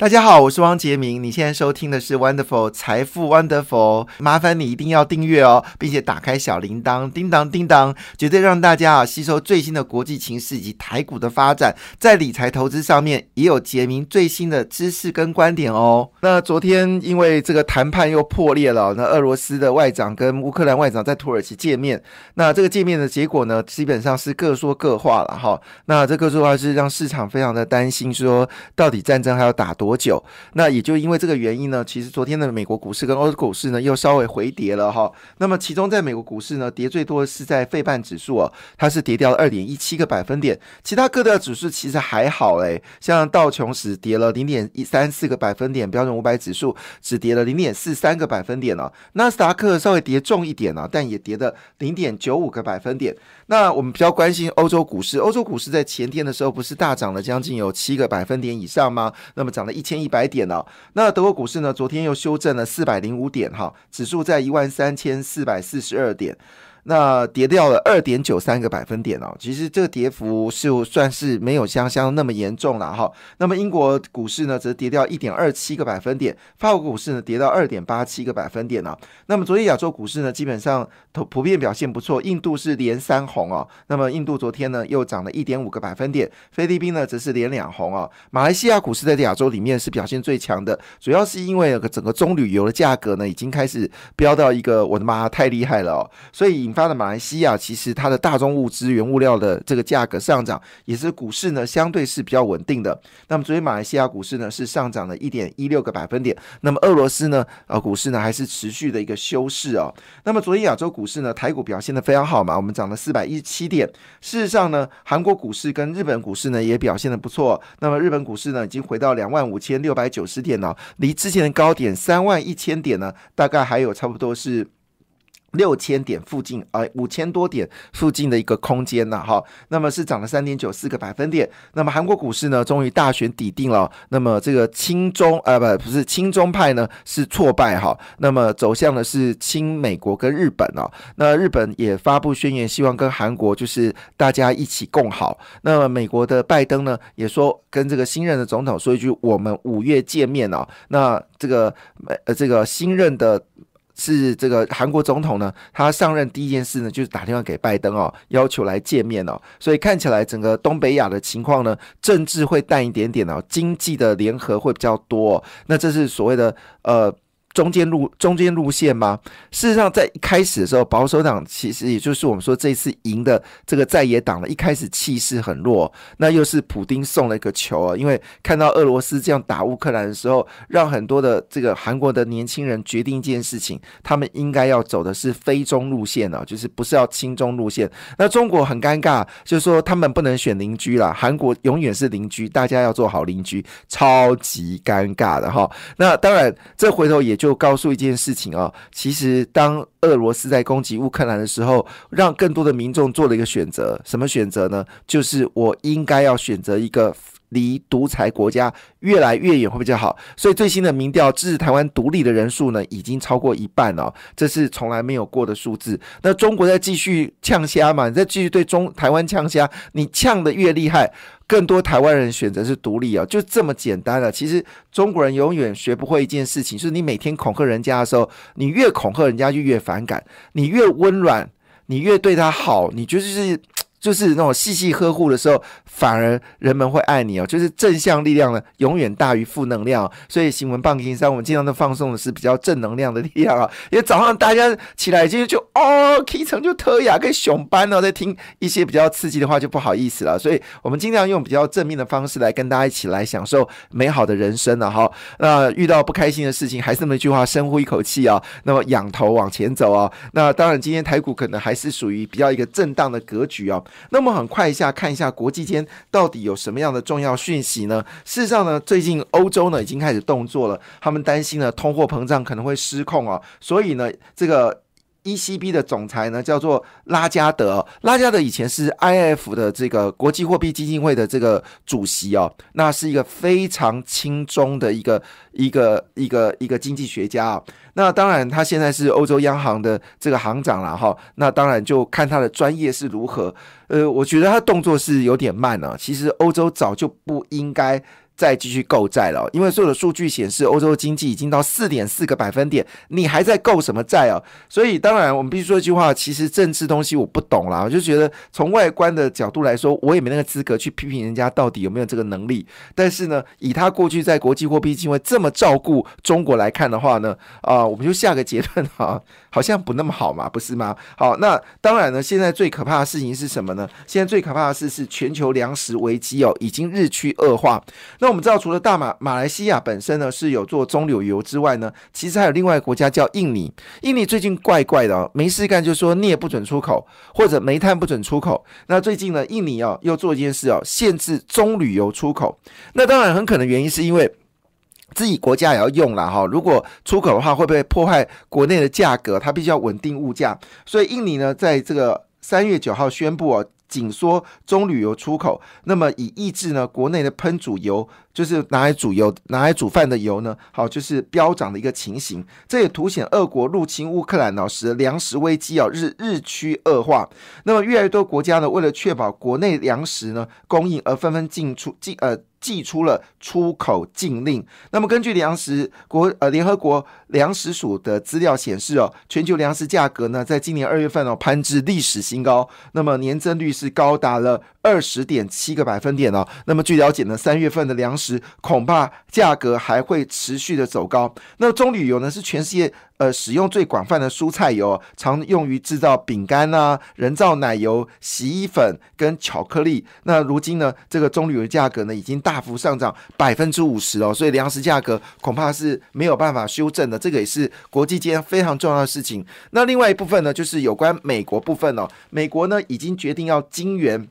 大家好，我是汪杰明。你现在收听的是 Wonderful 财富 Wonderful，麻烦你一定要订阅哦，并且打开小铃铛，叮当叮当，绝对让大家啊吸收最新的国际情势以及台股的发展，在理财投资上面也有杰明最新的知识跟观点哦。那昨天因为这个谈判又破裂了，那俄罗斯的外长跟乌克兰外长在土耳其见面，那这个见面的结果呢，基本上是各说各话了哈。那这个说话是让市场非常的担心，说到底战争还要打多。多久？那也就因为这个原因呢，其实昨天的美国股市跟欧洲股市呢又稍微回跌了哈。那么其中在美国股市呢，跌最多的是在费半指数啊，它是跌掉了二点一七个百分点。其他各的指数其实还好诶，像道琼斯跌了零点一三四个百分点，标准五百指数只跌了零点四三个百分点了。纳斯达克稍微跌重一点啊，但也跌了零点九五个百分点。那我们比较关心欧洲股市，欧洲股市在前天的时候不是大涨了将近有七个百分点以上吗？那么涨了一一千一百点了。那德国股市呢？昨天又修正了四百零五点，哈，指数在一万三千四百四十二点。那跌掉了二点九三个百分点哦，其实这个跌幅是算是没有香香那么严重了哈。那么英国股市呢，则跌掉一点二七个百分点，法国股市呢跌到二点八七个百分点呢。那么昨天亚洲股市呢，基本上普普遍表现不错，印度是连三红哦。那么印度昨天呢又涨了一点五个百分点，菲律宾呢则是连两红哦。马来西亚股市在亚洲里面是表现最强的，主要是因为整个棕榈油的价格呢已经开始飙到一个我的妈太厉害了哦，所以。引发的马来西亚，其实它的大宗物资、原物料的这个价格上涨，也是股市呢相对是比较稳定的。那么昨天马来西亚股市呢是上涨了一点一六个百分点。那么俄罗斯呢，呃，股市呢还是持续的一个休市哦。那么昨天亚洲股市呢，台股表现的非常好嘛，我们涨了四百一十七点。事实上呢，韩国股市跟日本股市呢也表现的不错。那么日本股市呢已经回到两万五千六百九十点了，离之前的高点三万一千点呢，大概还有差不多是。六千点附近，呃，五千多点附近的一个空间呢，哈，那么是涨了三点九四个百分点。那么韩国股市呢，终于大选抵定了。那么这个亲中，呃，不，不是亲中派呢，是挫败哈。那么走向的是亲美国跟日本哦。那日本也发布宣言，希望跟韩国就是大家一起共好。那么美国的拜登呢，也说跟这个新任的总统说一句，我们五月见面哦。那这个呃，这个新任的。是这个韩国总统呢，他上任第一件事呢，就是打电话给拜登哦，要求来见面哦。所以看起来整个东北亚的情况呢，政治会淡一点点哦，经济的联合会比较多。那这是所谓的呃。中间路中间路线吗？事实上，在一开始的时候，保守党其实也就是我们说这次赢的这个在野党了，一开始气势很弱。那又是普丁送了一个球啊，因为看到俄罗斯这样打乌克兰的时候，让很多的这个韩国的年轻人决定一件事情，他们应该要走的是非中路线啊，就是不是要亲中路线。那中国很尴尬，就是说他们不能选邻居了，韩国永远是邻居，大家要做好邻居，超级尴尬的哈。那当然，这回头也。就告诉一件事情啊，其实当俄罗斯在攻击乌克兰的时候，让更多的民众做了一个选择，什么选择呢？就是我应该要选择一个离独裁国家越来越远会比较好。所以最新的民调支持台湾独立的人数呢，已经超过一半了，这是从来没有过的数字。那中国在继续呛虾嘛？你在继续对中台湾呛虾，你呛的越厉害。更多台湾人选择是独立啊，就这么简单了。其实中国人永远学不会一件事情，就是你每天恐吓人家的时候，你越恐吓人家就越反感；你越温软，你越对他好，你就是。就是那种细细呵护的时候，反而人们会爱你哦。就是正向力量呢，永远大于负能量。所以新闻棒金山，我们经常都放送的是比较正能量的力量啊。因为早上大家起来就就哦，K 成就特雅跟熊班哦，在听一些比较刺激的话就不好意思了。所以我们尽量用比较正面的方式来跟大家一起来享受美好的人生了哈。那遇到不开心的事情，还是那么一句话，深呼一口气啊。那么仰头往前走啊。那当然，今天台股可能还是属于比较一个震荡的格局啊。那么很快一下看一下国际间到底有什么样的重要讯息呢？事实上呢，最近欧洲呢已经开始动作了，他们担心呢通货膨胀可能会失控啊，所以呢这个。ECB 的总裁呢叫做拉加德，拉加德以前是 IF 的这个国际货币基金会的这个主席哦，那是一个非常轻中的一个一个一个一个经济学家啊。那当然他现在是欧洲央行的这个行长了哈，那当然就看他的专业是如何。呃，我觉得他动作是有点慢了，其实欧洲早就不应该。再继续购债了，因为所有的数据显示，欧洲经济已经到四点四个百分点，你还在购什么债啊？所以当然，我们必须说一句话，其实政治东西我不懂啦，我就觉得从外观的角度来说，我也没那个资格去批评人家到底有没有这个能力。但是呢，以他过去在国际货币基金会这么照顾中国来看的话呢，啊，我们就下个结论哈，好像不那么好嘛，不是吗？好，那当然呢，现在最可怕的事情是什么呢？现在最可怕的事是全球粮食危机哦，已经日趋恶化。那我们知道，除了大马马来西亚本身呢是有做棕榈油之外呢，其实还有另外一个国家叫印尼。印尼最近怪怪的哦，没事干就说镍不准出口，或者煤炭不准出口。那最近呢，印尼哦又做一件事哦，限制棕榈油出口。那当然很可能原因是因为自己国家也要用了哈，如果出口的话会不会破坏国内的价格？它必须要稳定物价。所以印尼呢，在这个三月九号宣布哦。紧缩棕榈油出口，那么以抑制呢国内的喷煮油，就是拿来煮油、拿来煮饭的油呢，好就是飙涨的一个情形。这也凸显俄国入侵乌克兰呢，使粮食危机啊日日趋恶化。那么越来越多国家呢，为了确保国内粮食呢供应，而纷纷进出进呃。寄出了出口禁令。那么，根据粮食国呃联合国粮食署的资料显示哦，全球粮食价格呢，在今年二月份哦攀至历史新高，那么年增率是高达了二十点七个百分点哦。那么据了解呢，三月份的粮食恐怕价格还会持续的走高。那棕榈油呢，是全世界。呃，使用最广泛的蔬菜油，常用于制造饼干啊、人造奶油、洗衣粉跟巧克力。那如今呢，这个棕榈油价格呢，已经大幅上涨百分之五十哦，所以粮食价格恐怕是没有办法修正的。这个也是国际间非常重要的事情。那另外一部分呢，就是有关美国部分哦，美国呢已经决定要金援。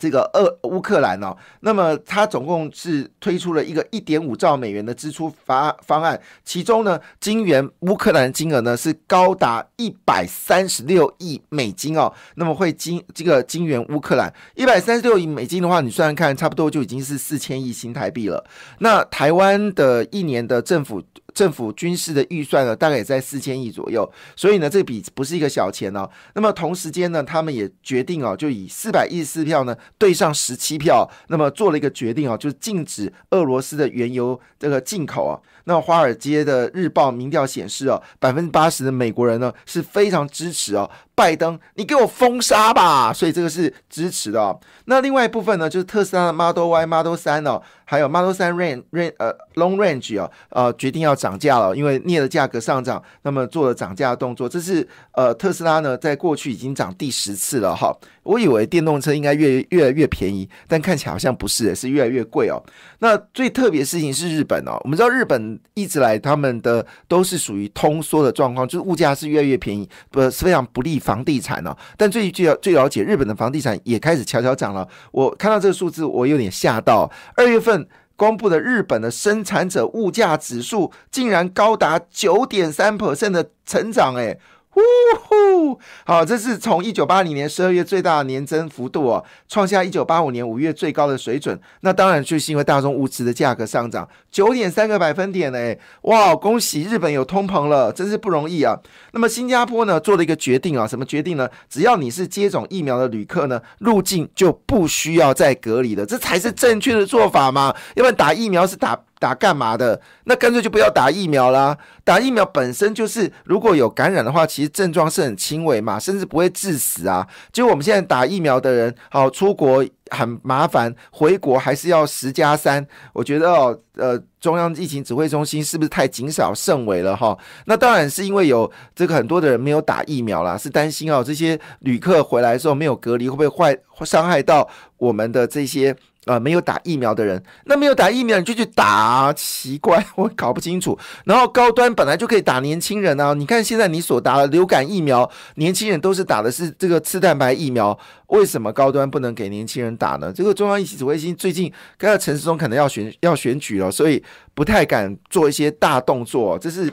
这个俄乌克兰哦，那么它总共是推出了一个一点五兆美元的支出方方案，其中呢，金援乌克兰金额呢是高达一百三十六亿美金哦，那么会金这个金援乌克兰一百三十六亿美金的话，你算算看，差不多就已经是四千亿新台币了。那台湾的一年的政府。政府军事的预算呢，大概也在四千亿左右，所以呢，这笔不是一个小钱哦。那么同时间呢，他们也决定哦，就以四百一十四票呢对上十七票，那么做了一个决定哦，就是禁止俄罗斯的原油这个进口啊。那华尔街的日报民调显示哦，百分之八十的美国人呢是非常支持哦，拜登，你给我封杀吧。所以这个是支持的哦。那另外一部分呢，就是特斯拉的 Model Y、Model 三哦。还有 Model 3 Range Range 呃 Long Range 哦，呃决定要涨价了，因为镍的价格上涨，那么做了涨价的动作。这是呃特斯拉呢，在过去已经涨第十次了哈。我以为电动车应该越越来越便宜，但看起来好像不是，是越来越贵哦。那最特别事情是日本哦，我们知道日本一直来他们的都是属于通缩的状况，就是物价是越来越便宜，不是非常不利房地产呢。但最最最了解日本的房地产也开始悄悄涨了。我看到这个数字，我有点吓到，二月份。公布的日本的生产者物价指数竟然高达九点三 percent 的成长，哎。呼呼，好，这是从一九八零年十二月最大的年增幅度哦，创下一九八五年五月最高的水准。那当然就是因为大众物资的价格上涨九点三个百分点呢，哇，恭喜日本有通膨了，真是不容易啊。那么新加坡呢做了一个决定啊，什么决定呢？只要你是接种疫苗的旅客呢，入境就不需要再隔离了，这才是正确的做法嘛。要不然打疫苗是打。打干嘛的？那干脆就不要打疫苗啦。打疫苗本身就是，如果有感染的话，其实症状是很轻微嘛，甚至不会致死啊。就我们现在打疫苗的人，好出国很麻烦，回国还是要十加三。我觉得哦，呃，中央疫情指挥中心是不是太谨小慎微了哈？那当然是因为有这个很多的人没有打疫苗啦，是担心哦，这些旅客回来的时候没有隔离，会不会坏会伤害到我们的这些。啊，没有打疫苗的人，那没有打疫苗你就去打，奇怪，我搞不清楚。然后高端本来就可以打年轻人啊，你看现在你所打的流感疫苗，年轻人都是打的是这个次蛋白疫苗，为什么高端不能给年轻人打呢？这个中央疫情指挥中心最近看到陈时中可能要选要选举了，所以不太敢做一些大动作，这是。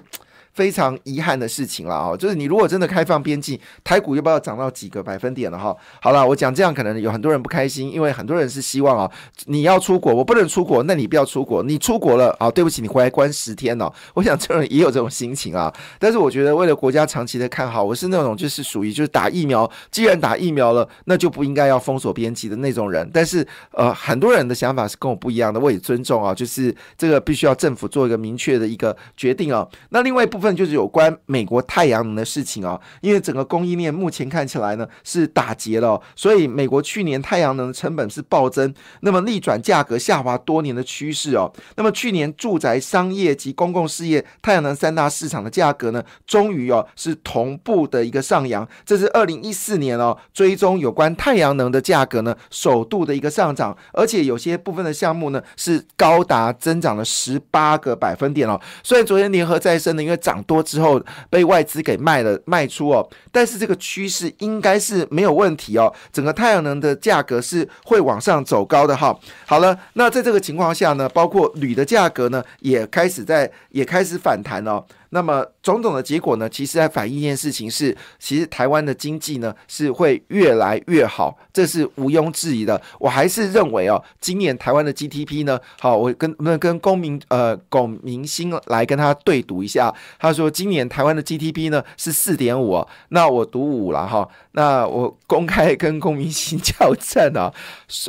非常遗憾的事情了啊，就是你如果真的开放边境，台股又不知道涨到几个百分点了哈。好了，我讲这样可能有很多人不开心，因为很多人是希望啊，你要出国，我不能出国，那你不要出国，你出国了啊，对不起，你回来关十天哦。我想这人也有这种心情啊，但是我觉得为了国家长期的看好，我是那种就是属于就是打疫苗，既然打疫苗了，那就不应该要封锁边境的那种人。但是呃，很多人的想法是跟我不一样的，我也尊重啊，就是这个必须要政府做一个明确的一个决定啊。那另外一部分就是有关美国太阳能的事情哦，因为整个供应链目前看起来呢是打结了，所以美国去年太阳能的成本是暴增，那么逆转价格下滑多年的趋势哦。那么去年住宅、商业及公共事业太阳能三大市场的价格呢，终于哦是同步的一个上扬，这是二零一四年哦追踪有关太阳能的价格呢首度的一个上涨，而且有些部分的项目呢是高达增长了十八个百分点哦。虽然昨天联合再生呢，因为涨多之后被外资给卖了卖出哦，但是这个趋势应该是没有问题哦。整个太阳能的价格是会往上走高的哈。好了，那在这个情况下呢，包括铝的价格呢也开始在也开始反弹哦。那么种种的结果呢，其实在反映一件事情是，其实台湾的经济呢是会越来越好，这是毋庸置疑的。我还是认为哦，今年台湾的 GDP 呢，好，我跟那跟公民呃龚明星来跟他对赌一下，他说今年台湾的 GDP 呢是四点五，那我赌五了哈，那我公开跟龚明星校正啊，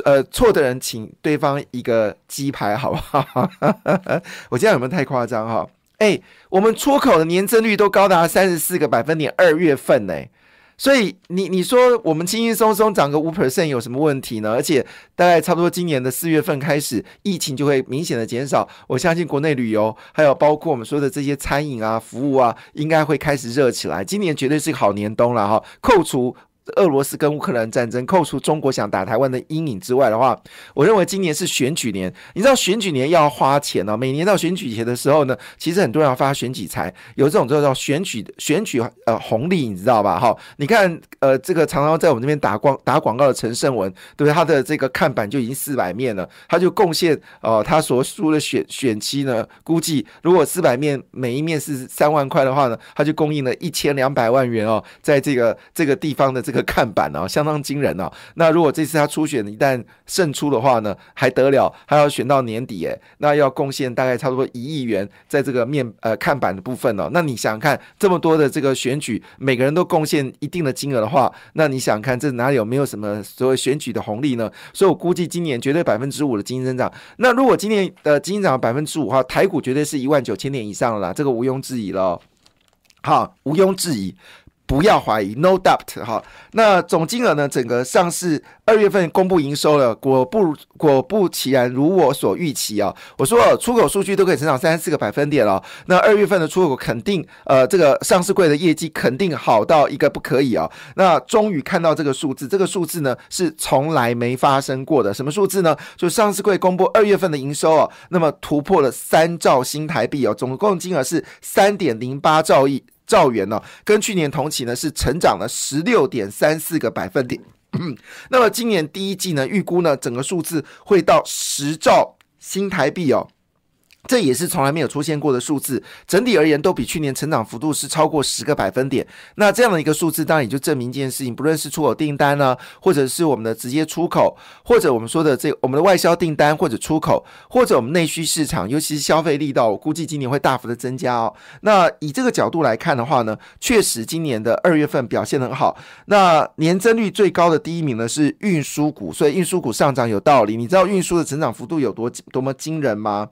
呃，错的人请对方一个鸡排好不好？我这样有没有太夸张哈？哎，我们出口的年增率都高达三十四个百分点，二月份呢，所以你你说我们轻轻松松涨个五 percent 有什么问题呢？而且大概差不多今年的四月份开始，疫情就会明显的减少，我相信国内旅游还有包括我们说的这些餐饮啊、服务啊，应该会开始热起来。今年绝对是个好年冬了哈，扣除。俄罗斯跟乌克兰战争，扣除中国想打台湾的阴影之外的话，我认为今年是选举年。你知道选举年要花钱哦，每年到选举前的时候呢，其实很多人要发选举财，有这种叫做选举选举呃红利，你知道吧？哈，你看呃这个常常在我们这边打广打广告的陈胜文，对不对？他的这个看板就已经四百面了，他就贡献呃他所输的选选期呢，估计如果四百面每一面是三万块的话呢，他就供应了一千两百万元哦，在这个这个地方的这个。看板哦，相当惊人哦。那如果这次他初选一旦胜出的话呢，还得了？还要选到年底诶，那要贡献大概差不多一亿元在这个面呃看板的部分哦。那你想想看，这么多的这个选举，每个人都贡献一定的金额的话，那你想看这哪里有没有什么所谓选举的红利呢？所以我估计今年绝对百分之五的经济增长。那如果今年的经济增长百分之五的话，台股绝对是一万九千点以上了啦，这个毋庸置疑了。好，毋庸置疑。不要怀疑，no doubt 哈。那总金额呢？整个上市二月份公布营收了，果不果不其然，如我所预期啊。我说出口数据都可以成长三十四个百分点了。那二月份的出口肯定，呃，这个上市柜的业绩肯定好到一个不可以啊。那终于看到这个数字，这个数字呢是从来没发生过的。什么数字呢？就上市柜公布二月份的营收啊，那么突破了三兆新台币哦，总共金额是三点零八兆亿。兆元呢，跟去年同期呢是成长了十六点三四个百分点。那么今年第一季呢，预估呢整个数字会到十兆新台币哦。这也是从来没有出现过的数字，整体而言都比去年成长幅度是超过十个百分点。那这样的一个数字，当然也就证明一件事情：不论是出口订单呢，或者是我们的直接出口，或者我们说的这我们的外销订单或者出口，或者我们内需市场，尤其是消费力道，我估计今年会大幅的增加哦。那以这个角度来看的话呢，确实今年的二月份表现很好。那年增率最高的第一名呢是运输股，所以运输股上涨有道理。你知道运输的成长幅度有多多么惊人吗？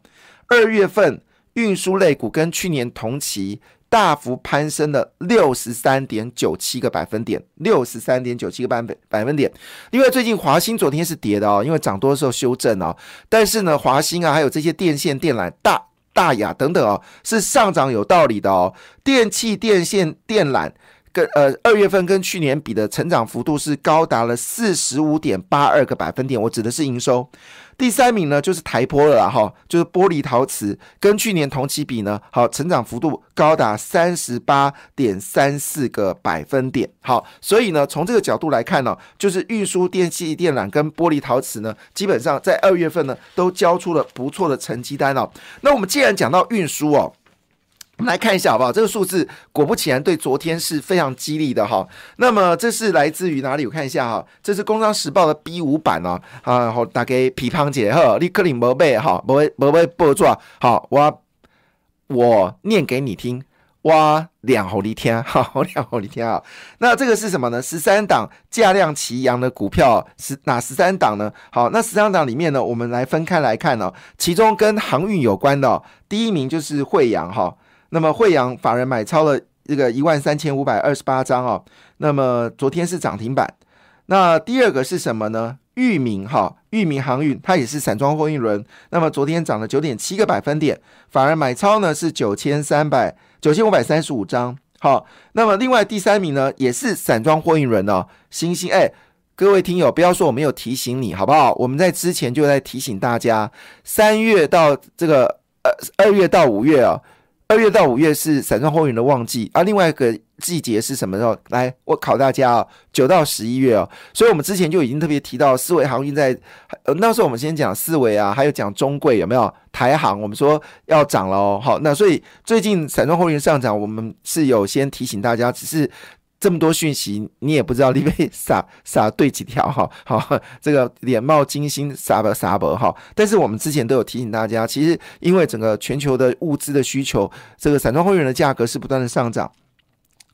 二月份运输类股跟去年同期大幅攀升了六十三点九七个百分点，六十三点九七个百分百分点。因为最近华兴昨天是跌的哦，因为涨多的时候修正哦。但是呢，华兴啊，还有这些电线电缆、大大雅等等哦，是上涨有道理的哦。电器、电线、电缆跟呃二月份跟去年比的成长幅度是高达了四十五点八二个百分点，我指的是营收。第三名呢，就是台玻了哈，就是玻璃陶瓷，跟去年同期比呢，好，成长幅度高达三十八点三四个百分点。好，所以呢，从这个角度来看呢，就是运输电器电缆跟玻璃陶瓷呢，基本上在二月份呢，都交出了不错的成绩单哦。那我们既然讲到运输哦。我们来看一下好不好？这个数字果不其然，对昨天是非常激励的哈。那么这是来自于哪里？我看一下哈，这是《工商时报》的 B 五版哦。啊，好，打给皮胖姐哈，立刻领宝贝哈，宝贝宝贝报抓好，我我念给你听。哇，两猴一天，好两猴一天啊！那这个是什么呢？十三档价量齐扬的股票，十哪十三档呢？好，那十三档里面呢，我们来分开来看哦。其中跟航运有关的，第一名就是惠阳哈。那么惠阳法人买超了这个一万三千五百二十八张哦。那么昨天是涨停板。那第二个是什么呢？裕民哈，裕民航运它也是散装货运轮。那么昨天涨了九点七个百分点，法人买超呢是九千三百。九千五百三十五张，好，那么另外第三名呢，也是散装货运轮哦，星星哎，各位听友不要说我没有提醒你，好不好？我们在之前就在提醒大家，三月到这个呃二月到五月啊。二月到五月是散装货运的旺季，而另外一个季节是什么时候？来，我考大家啊，九到十一月哦。所以我们之前就已经特别提到四维航运在，呃，那时候我们先讲四维啊，还有讲中贵有没有？台航我们说要涨了哦。好，那所以最近散装货运上涨，我们是有先提醒大家，只是。这么多讯息，你也不知道你被 撒撒对几条哈？好，这个脸冒金星撒不撒不哈？但是我们之前都有提醒大家，其实因为整个全球的物资的需求，这个散装货运的价格是不断的上涨。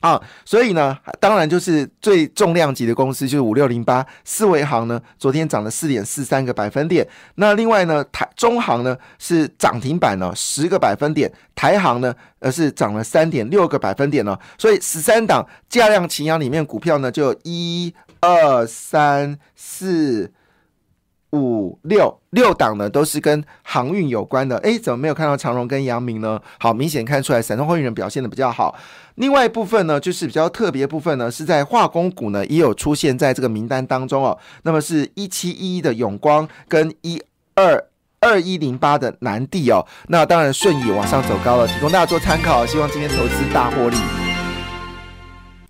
啊，所以呢，当然就是最重量级的公司就是五六零八四维行呢，昨天涨了四点四三个百分点。那另外呢，台中行呢是涨停板呢十个百分点，台行呢呃是涨了三点六个百分点呢。所以十三档价量齐扬里面股票呢就一二三四。五六六档呢，都是跟航运有关的。哎，怎么没有看到长荣跟阳明呢？好，明显看出来，散装货运人表现的比较好。另外一部分呢，就是比较特别部分呢，是在化工股呢，也有出现在这个名单当中哦。那么是一七一的永光跟一二二一零八的南地哦。那当然顺义往上走高了，提供大家做参考。希望今天投资大获利。